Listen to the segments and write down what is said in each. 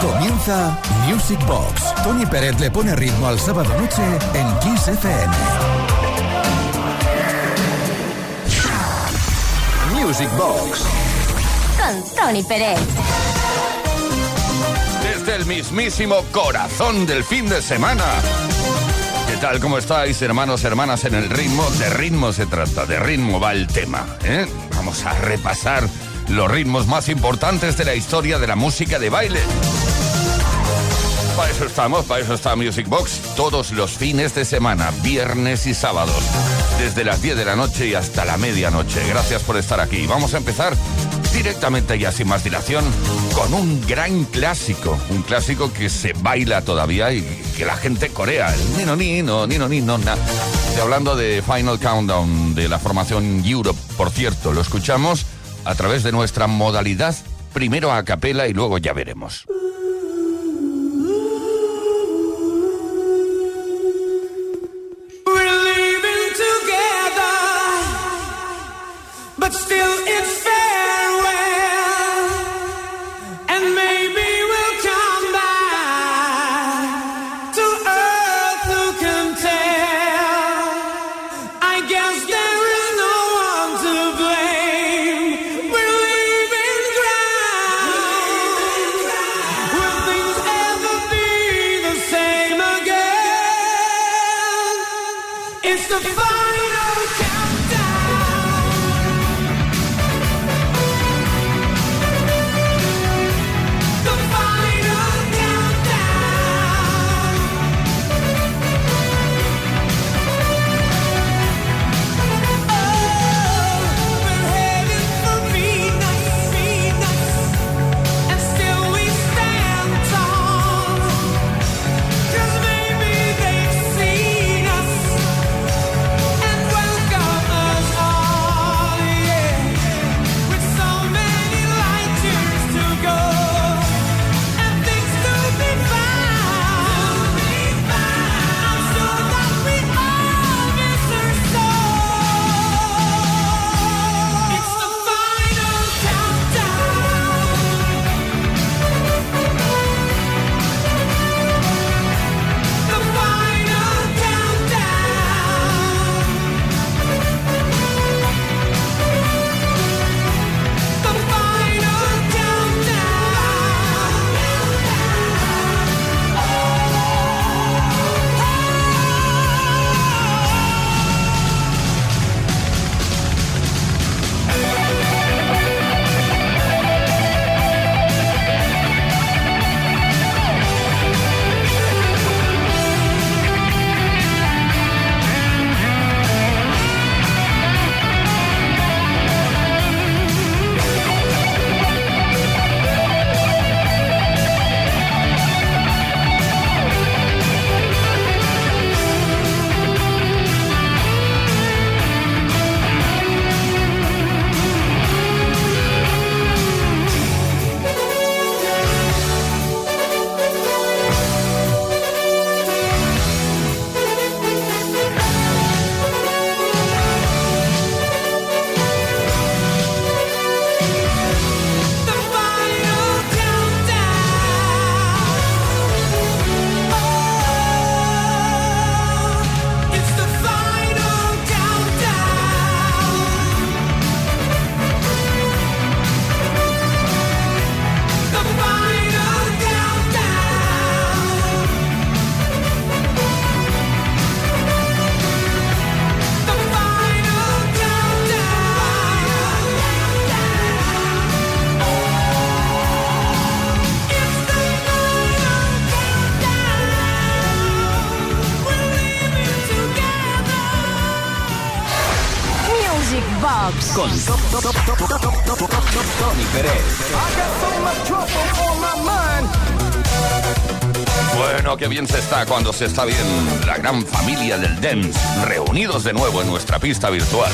Comienza Music Box. Tony Pérez le pone ritmo al sábado noche en Kiss FM. Music Box. Con Tony Pérez. Desde el mismísimo corazón del fin de semana. ¿Qué tal? ¿Cómo estáis, hermanos, hermanas, en el ritmo? De ritmo se trata, de ritmo va el tema. ¿eh? Vamos a repasar los ritmos más importantes de la historia de la música de baile. Para eso estamos, para eso está Music Box, todos los fines de semana, viernes y sábados, desde las 10 de la noche y hasta la medianoche. Gracias por estar aquí. Vamos a empezar directamente ya sin más dilación con un gran clásico, un clásico que se baila todavía y que la gente corea, el nino nino, nino nino, na. Hablando de Final Countdown de la formación Europe, por cierto, lo escuchamos a través de nuestra modalidad, primero a capela y luego ya veremos. Cuando se está bien la gran familia del dance, reunidos de nuevo en nuestra pista virtual.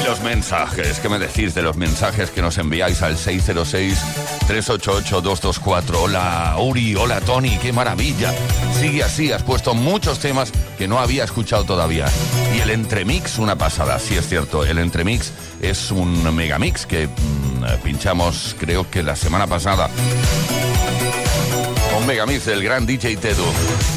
Y los mensajes, ¿qué me decís de los mensajes que nos enviáis al 606-388-224? Hola Uri, hola Tony, qué maravilla. Sigue así, has puesto muchos temas que no había escuchado todavía. Y el entremix, una pasada, sí es cierto, el entremix es un megamix que mm, pinchamos creo que la semana pasada Un megamix del gran DJ Tedu.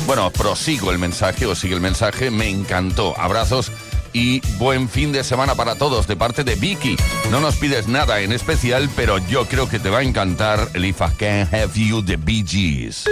Bueno, prosigo el mensaje, o sigue el mensaje, me encantó. Abrazos y buen fin de semana para todos de parte de Vicky. No nos pides nada en especial, pero yo creo que te va a encantar el If I Can Have You de Bee Gees.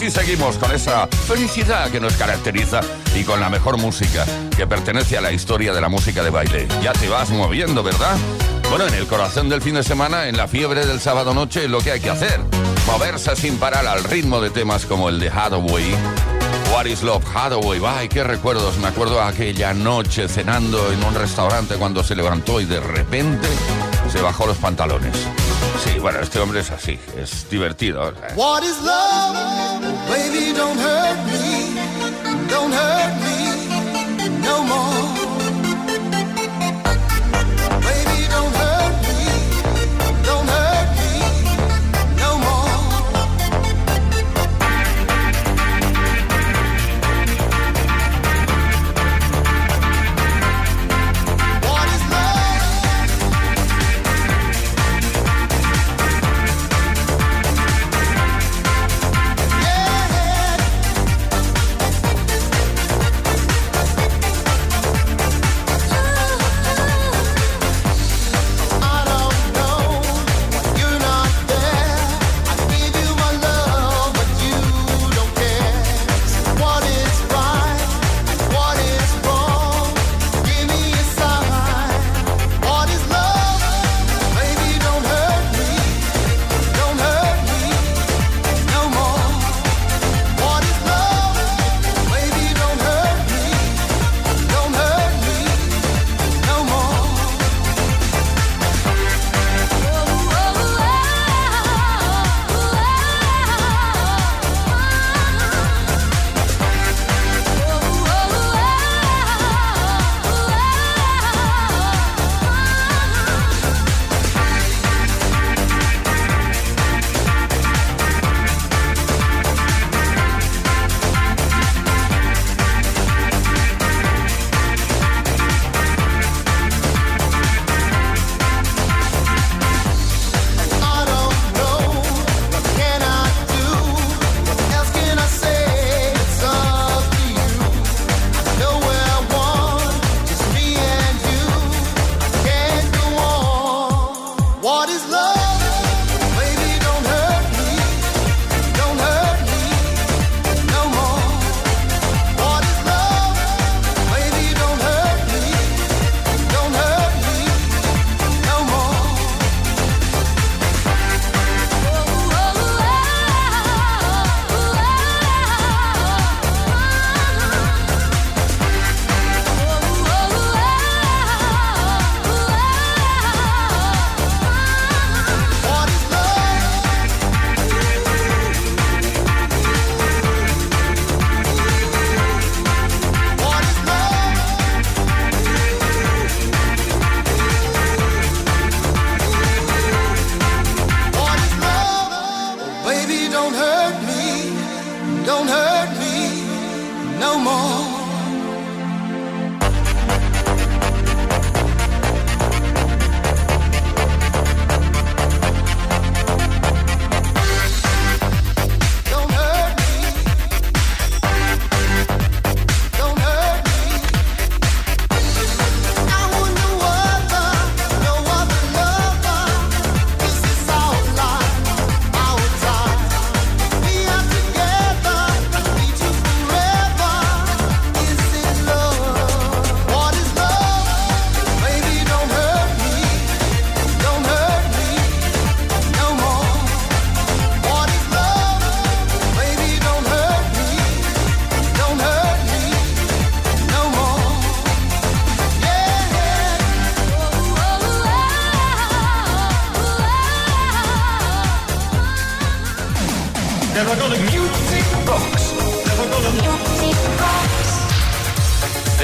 Así seguimos con esa felicidad que nos caracteriza y con la mejor música que pertenece a la historia de la música de baile. Ya te vas moviendo, ¿verdad? Bueno, en el corazón del fin de semana, en la fiebre del sábado noche, lo que hay que hacer. Moverse sin parar al ritmo de temas como el de Hathaway. What is Love Hathaway? Ay, qué recuerdos. Me acuerdo aquella noche cenando en un restaurante cuando se levantó y de repente se bajó los pantalones. Sí, bueno, este hombre es así, es divertido. What is love? Baby, don't hurt me, don't hurt me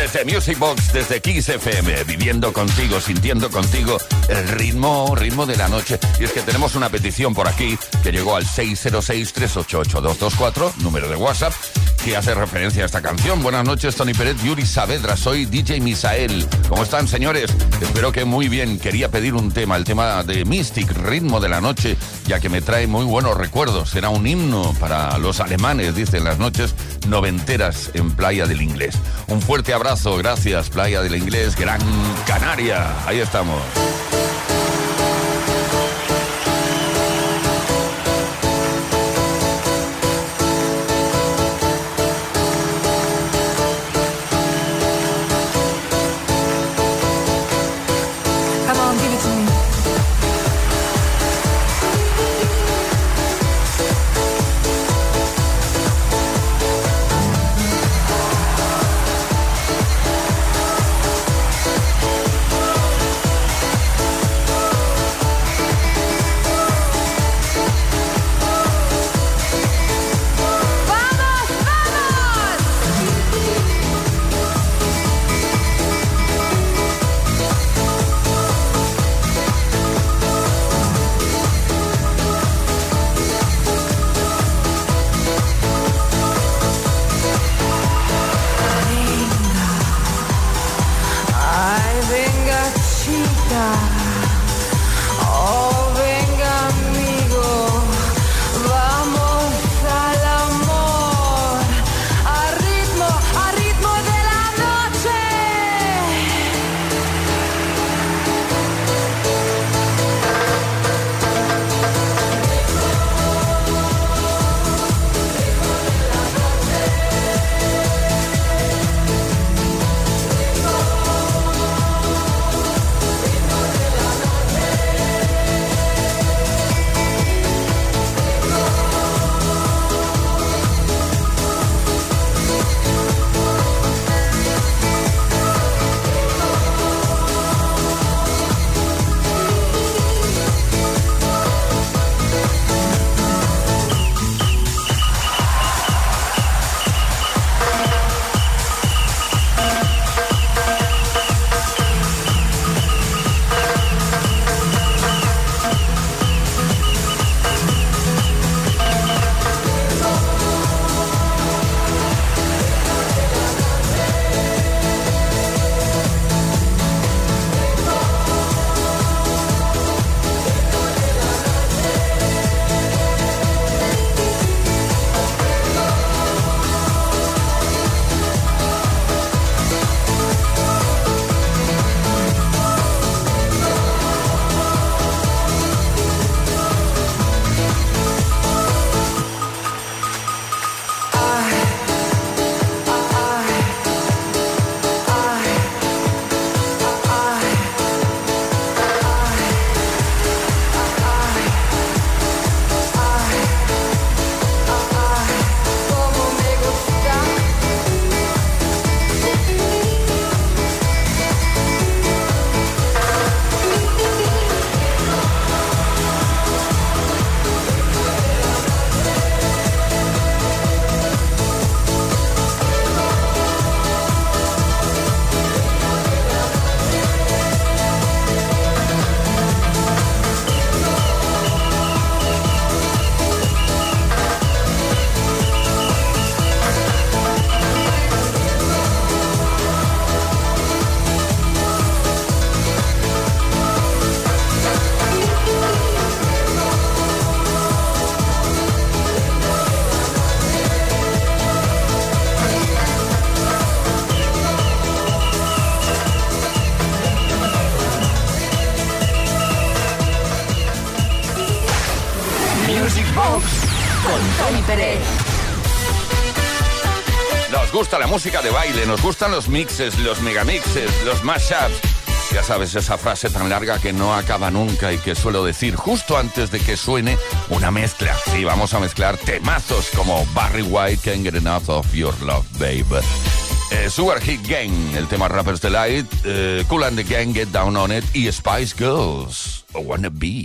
Desde Music Box, desde Kiss FM, viviendo contigo, sintiendo contigo el ritmo, ritmo de la noche. Y es que tenemos una petición por aquí que llegó al 606-388-224, número de WhatsApp, hace referencia a esta canción. Buenas noches, Tony Pérez, Yuri Saavedra, soy DJ Misael. ¿Cómo están, señores? Espero que muy bien. Quería pedir un tema, el tema de Mystic, ritmo de la noche, ya que me trae muy buenos recuerdos. Será un himno para los alemanes, dicen las noches noventeras en Playa del Inglés. Un fuerte abrazo, gracias, Playa del Inglés, Gran Canaria. Ahí estamos. Nos gustan los mixes, los megamixes, los mashups. Ya sabes, esa frase tan larga que no acaba nunca y que suelo decir justo antes de que suene una mezcla. Sí, vamos a mezclar temazos como Barry White, Can't Get Enough of Your Love, Babe. Eh, Sugar Hit Gang, el tema Rappers Delight, eh, Cool and the Gang, Get Down on It y Spice Girls, I Wanna Be.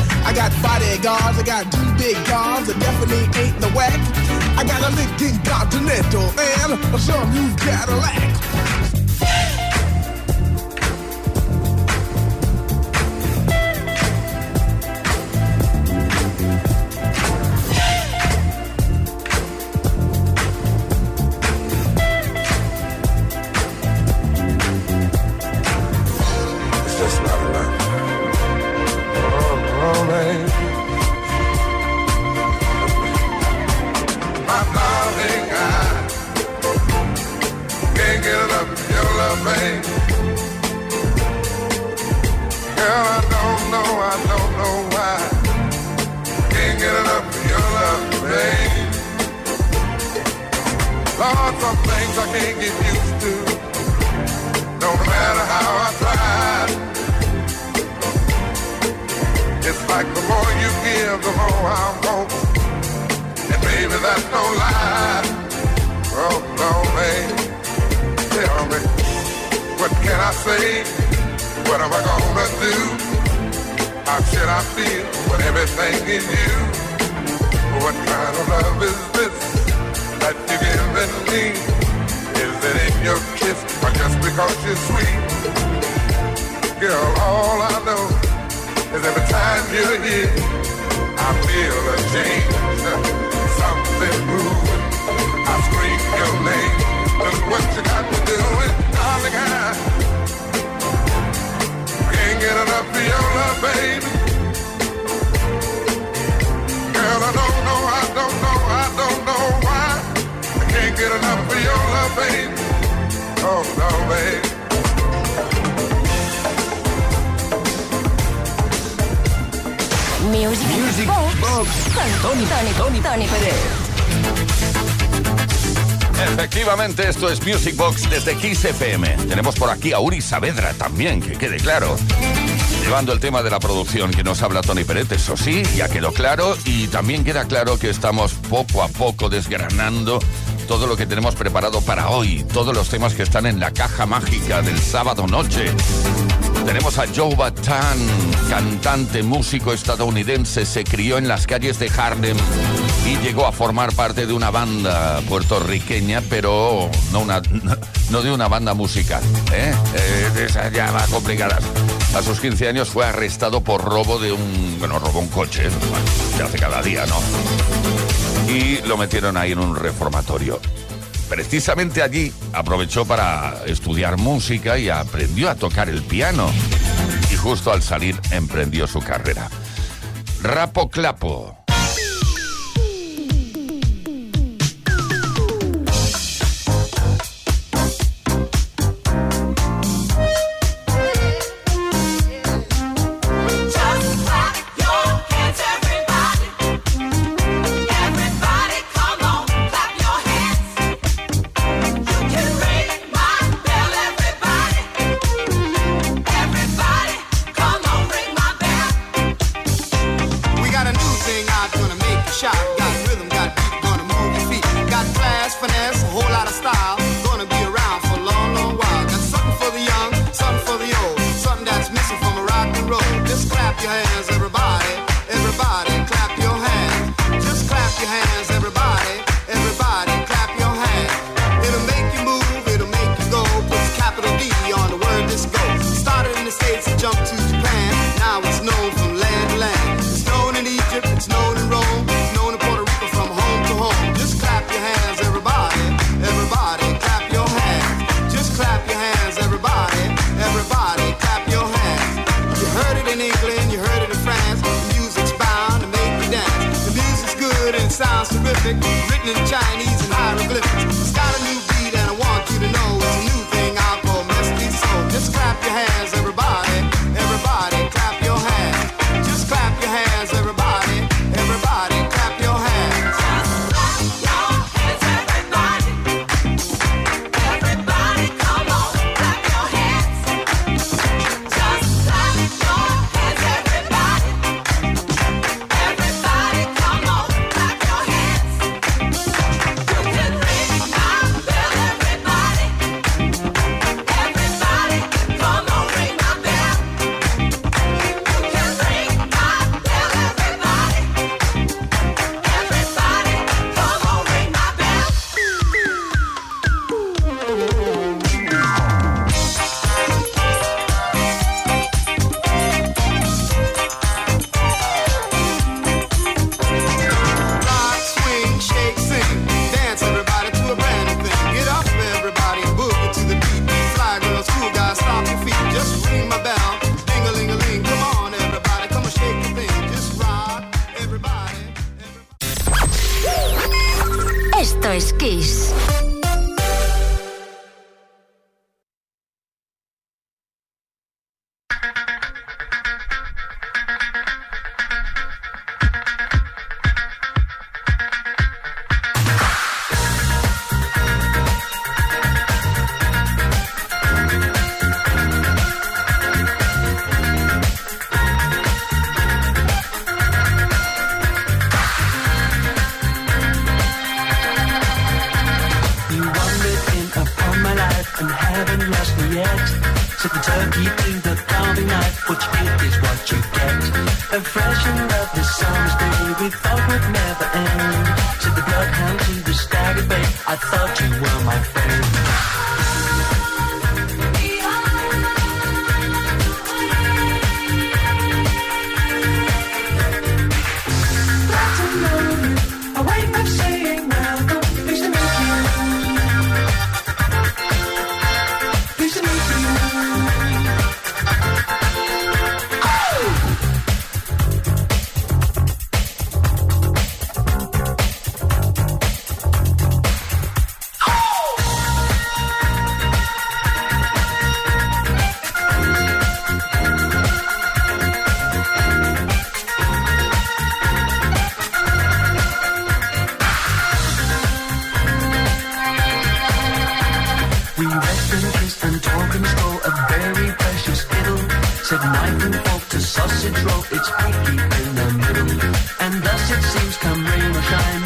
I got bodyguards, I got two big guns, that definitely ain't the whack. I got a Lincoln Continental and some new Cadillac. Because you're sweet? Girl, all I know is every time you're here, I feel a change. Something moving. I scream your name. Look what you got to do it, darling. I can't get enough of your love, baby. No, babe. Music, Music Box con Tony, Tony, Tony, Tony Pérez. Efectivamente, esto es Music Box desde Kiss FM. Tenemos por aquí a Uri Saavedra también, que quede claro. Llevando el tema de la producción que nos habla Tony Pérez, eso sí, ya quedó claro. Y también queda claro que estamos poco a poco desgranando todo lo que tenemos preparado para hoy, todos los temas que están en la caja mágica del sábado noche. Tenemos a Joe Batan, cantante, músico estadounidense, se crió en las calles de Harlem y llegó a formar parte de una banda puertorriqueña, pero no, una, no de una banda musical, ¿eh? eh ya más complicadas. A sus 15 años fue arrestado por robo de un... bueno, robó un coche, se hace cada día, ¿no? Y lo metieron ahí en un reformatorio. Precisamente allí aprovechó para estudiar música y aprendió a tocar el piano. Y justo al salir emprendió su carrera. Rapo Clapo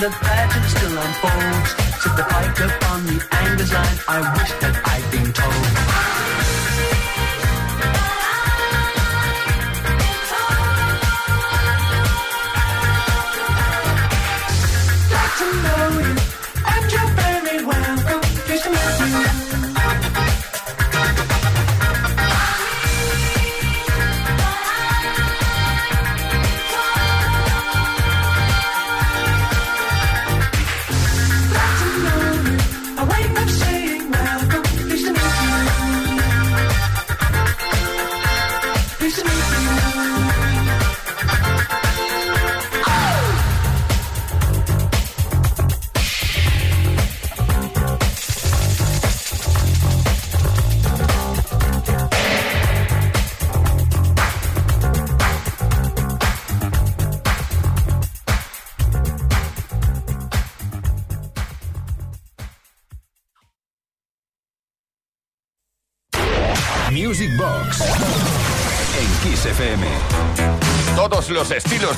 the pattern still unfolds. Set the fight upon the anger's line. I wish that I'd been told.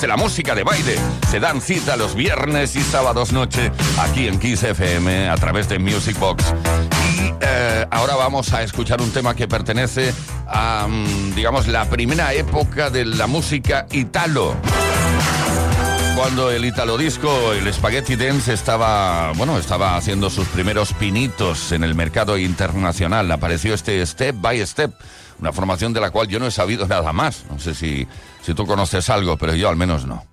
De la música de baile se dan cita los viernes y sábados noche aquí en Kiss FM a través de Music Box. Y eh, ahora vamos a escuchar un tema que pertenece a, mm, digamos, la primera época de la música italo cuando el italo disco, el Spaghetti Dance estaba, bueno, estaba haciendo sus primeros pinitos en el mercado internacional. Apareció este Step by Step, una formación de la cual yo no he sabido nada más. No sé si si tú conoces algo, pero yo al menos no.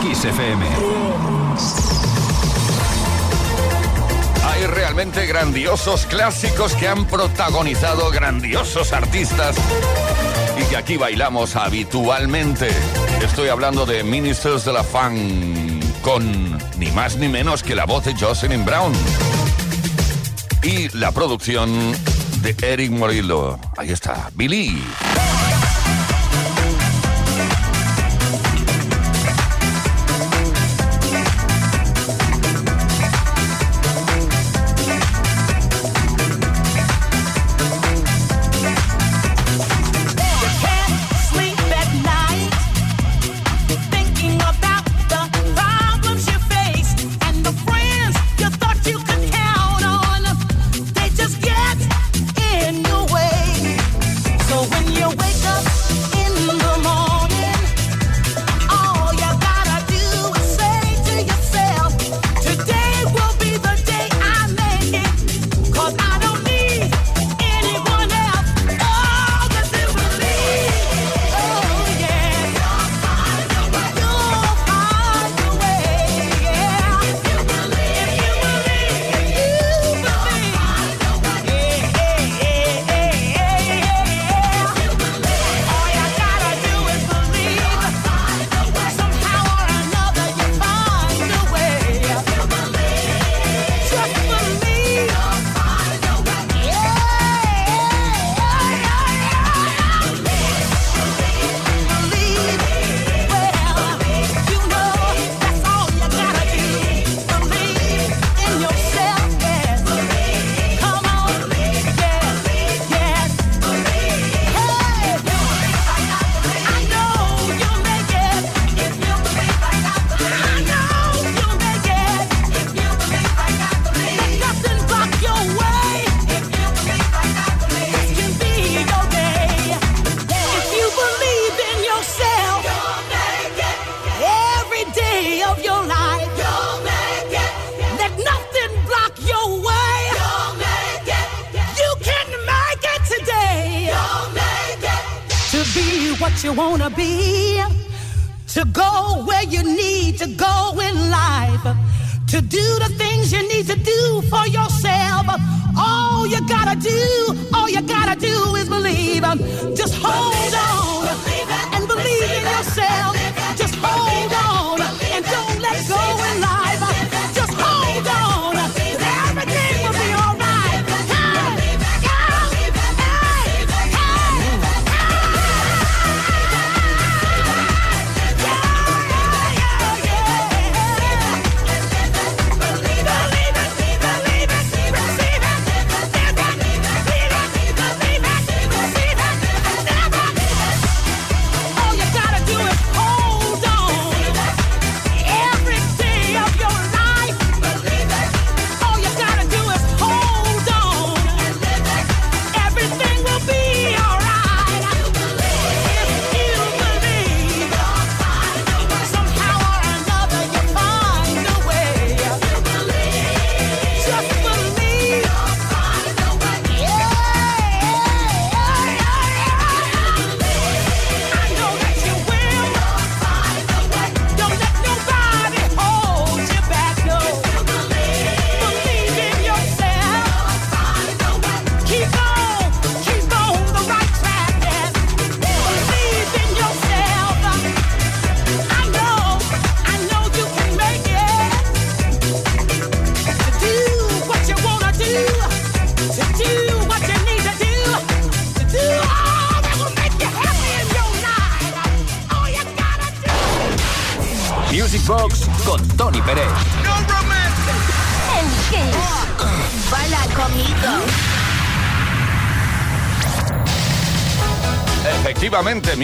Kiss FM. Hay realmente grandiosos clásicos que han protagonizado grandiosos artistas y que aquí bailamos habitualmente. Estoy hablando de Ministers de la Fan con ni más ni menos que la voz de Jocelyn Brown y la producción de Eric Morillo. Ahí está, Billy.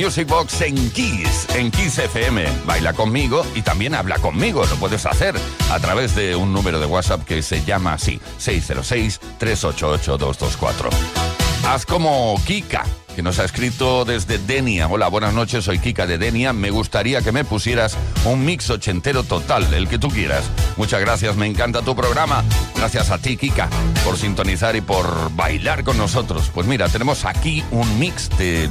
Music Box en Kiss, en Kiss FM. Baila conmigo y también habla conmigo. Lo puedes hacer a través de un número de WhatsApp que se llama así: 606-388-224. Haz como Kika, que nos ha escrito desde Denia. Hola, buenas noches, soy Kika de Denia. Me gustaría que me pusieras un mix ochentero total, el que tú quieras. Muchas gracias, me encanta tu programa. Gracias a ti, Kika, por sintonizar y por bailar con nosotros. Pues mira, tenemos aquí un mix de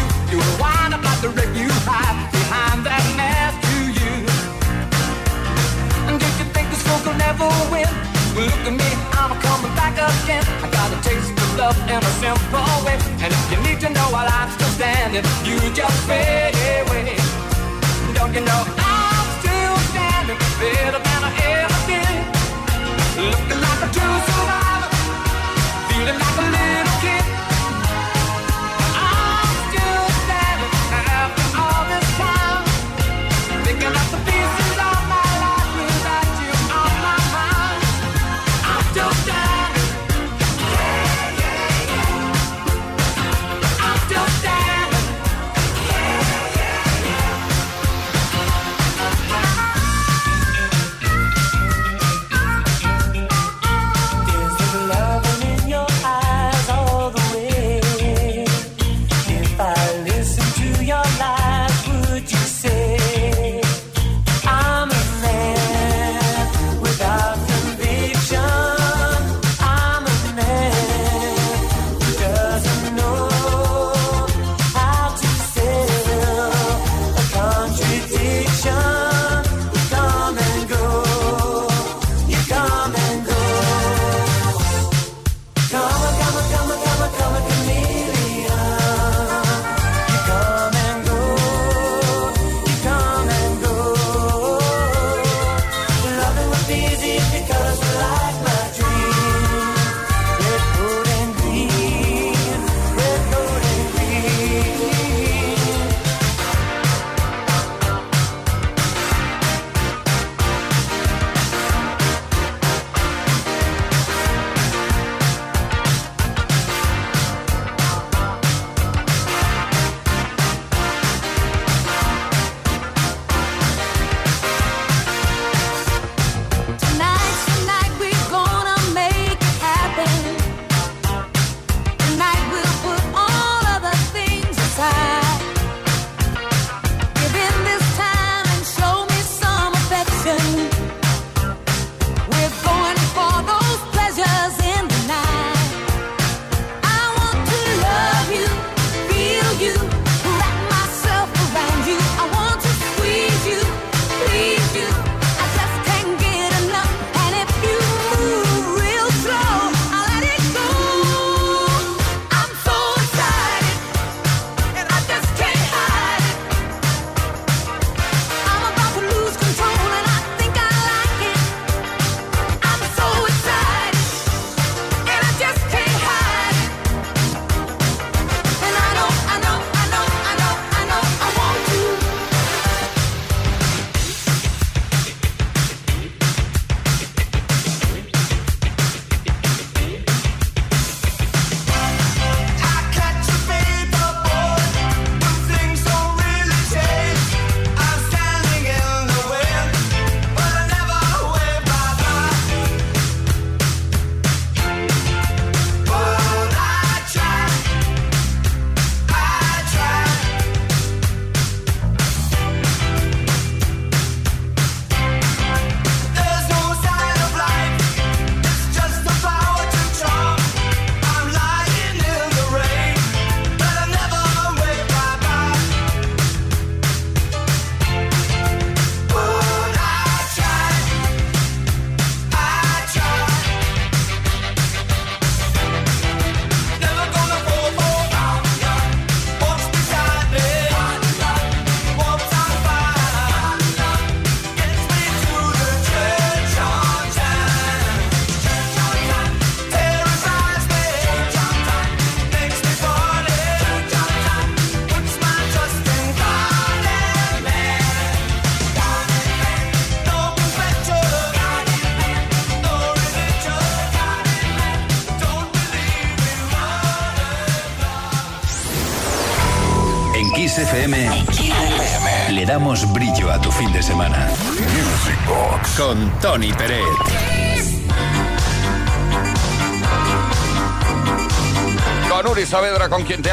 love in a simple way. And if you need to know while I'm still standing, you just fade away. Don't you know I'm still standing better than I ever did? Looking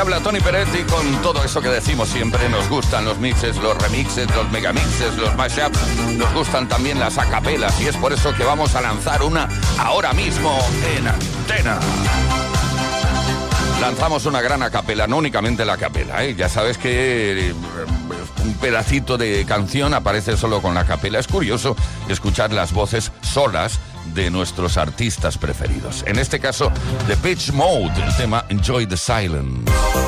habla Tony y con todo eso que decimos siempre. Nos gustan los mixes, los remixes, los megamixes, los mashups. Nos gustan también las acapelas y es por eso que vamos a lanzar una ahora mismo en antena. Lanzamos una gran acapela, no únicamente la capela, ¿eh? ya sabes que eh, un pedacito de canción aparece solo con la capela. Es curioso escuchar las voces solas de nuestros artistas preferidos. En este caso, The Pitch Mode, el tema Enjoy the Silence.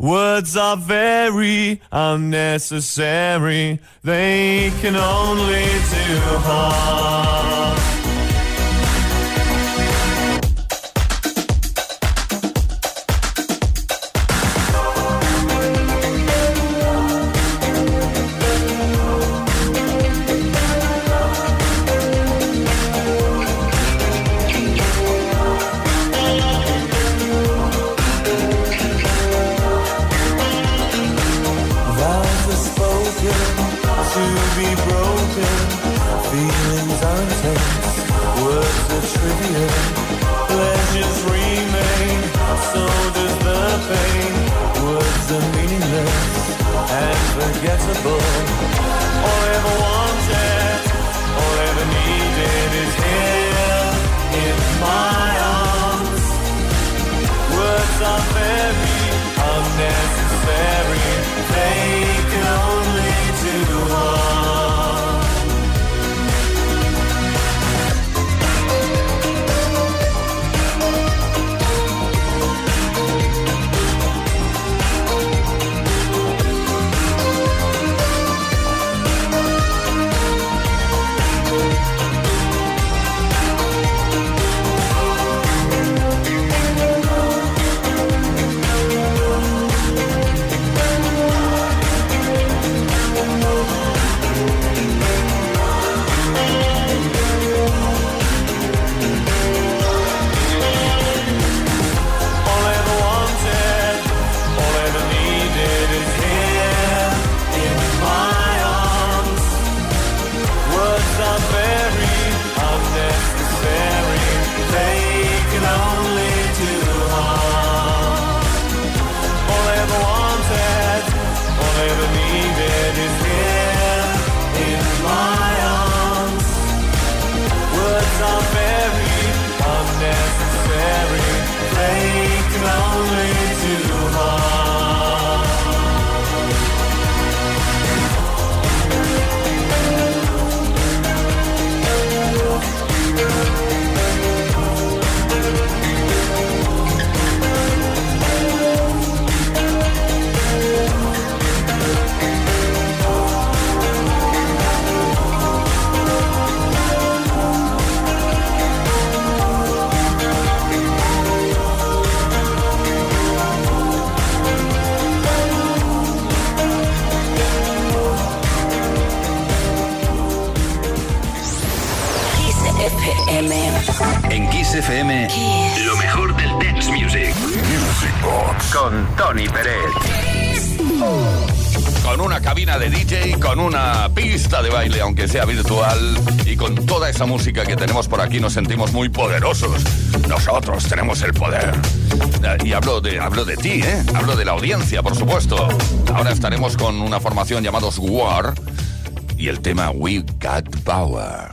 Words are very unnecessary. They can only do harm. Esa música que tenemos por aquí nos sentimos muy poderosos. Nosotros tenemos el poder. Y hablo de, hablo de ti, ¿eh? Hablo de la audiencia, por supuesto. Ahora estaremos con una formación llamados War y el tema We Got Power.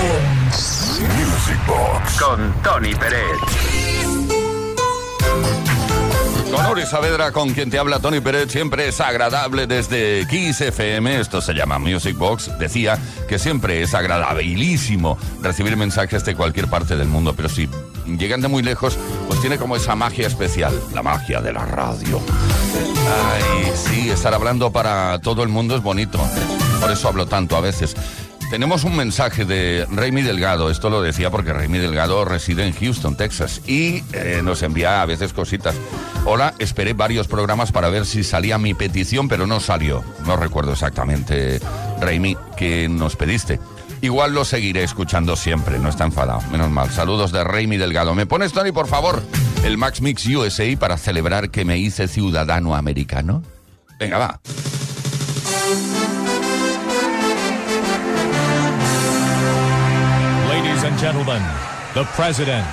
Music Box. con Tony Pérez. Con Uri Saavedra, con quien te habla Tony Pérez, siempre es agradable desde Kiss FM, esto se llama Music Box, decía que siempre es agradabilísimo recibir mensajes de cualquier parte del mundo, pero si llegan de muy lejos, pues tiene como esa magia especial, la magia de la radio. Ay, sí, estar hablando para todo el mundo es bonito, por eso hablo tanto a veces. Tenemos un mensaje de Raimi Delgado, esto lo decía porque Raimi Delgado reside en Houston, Texas, y eh, nos envía a veces cositas. Hola, esperé varios programas para ver si salía mi petición, pero no salió. No recuerdo exactamente, Raimi, que nos pediste. Igual lo seguiré escuchando siempre, no está enfadado, menos mal. Saludos de Raimi Delgado. ¿Me pones, Tony, por favor, el Max Mix USA para celebrar que me hice ciudadano americano? Venga, va. Gentlemen, the President.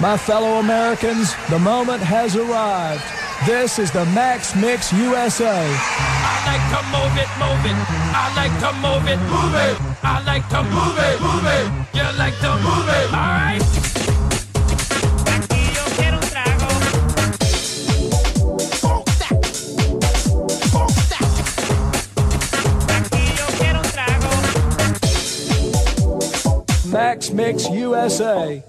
My fellow Americans, the moment has arrived. This is the Max Mix USA. I like to move it, move it. I like to move it, move it. I like to move it, move it. You like to move it, all right? Max Mix USA.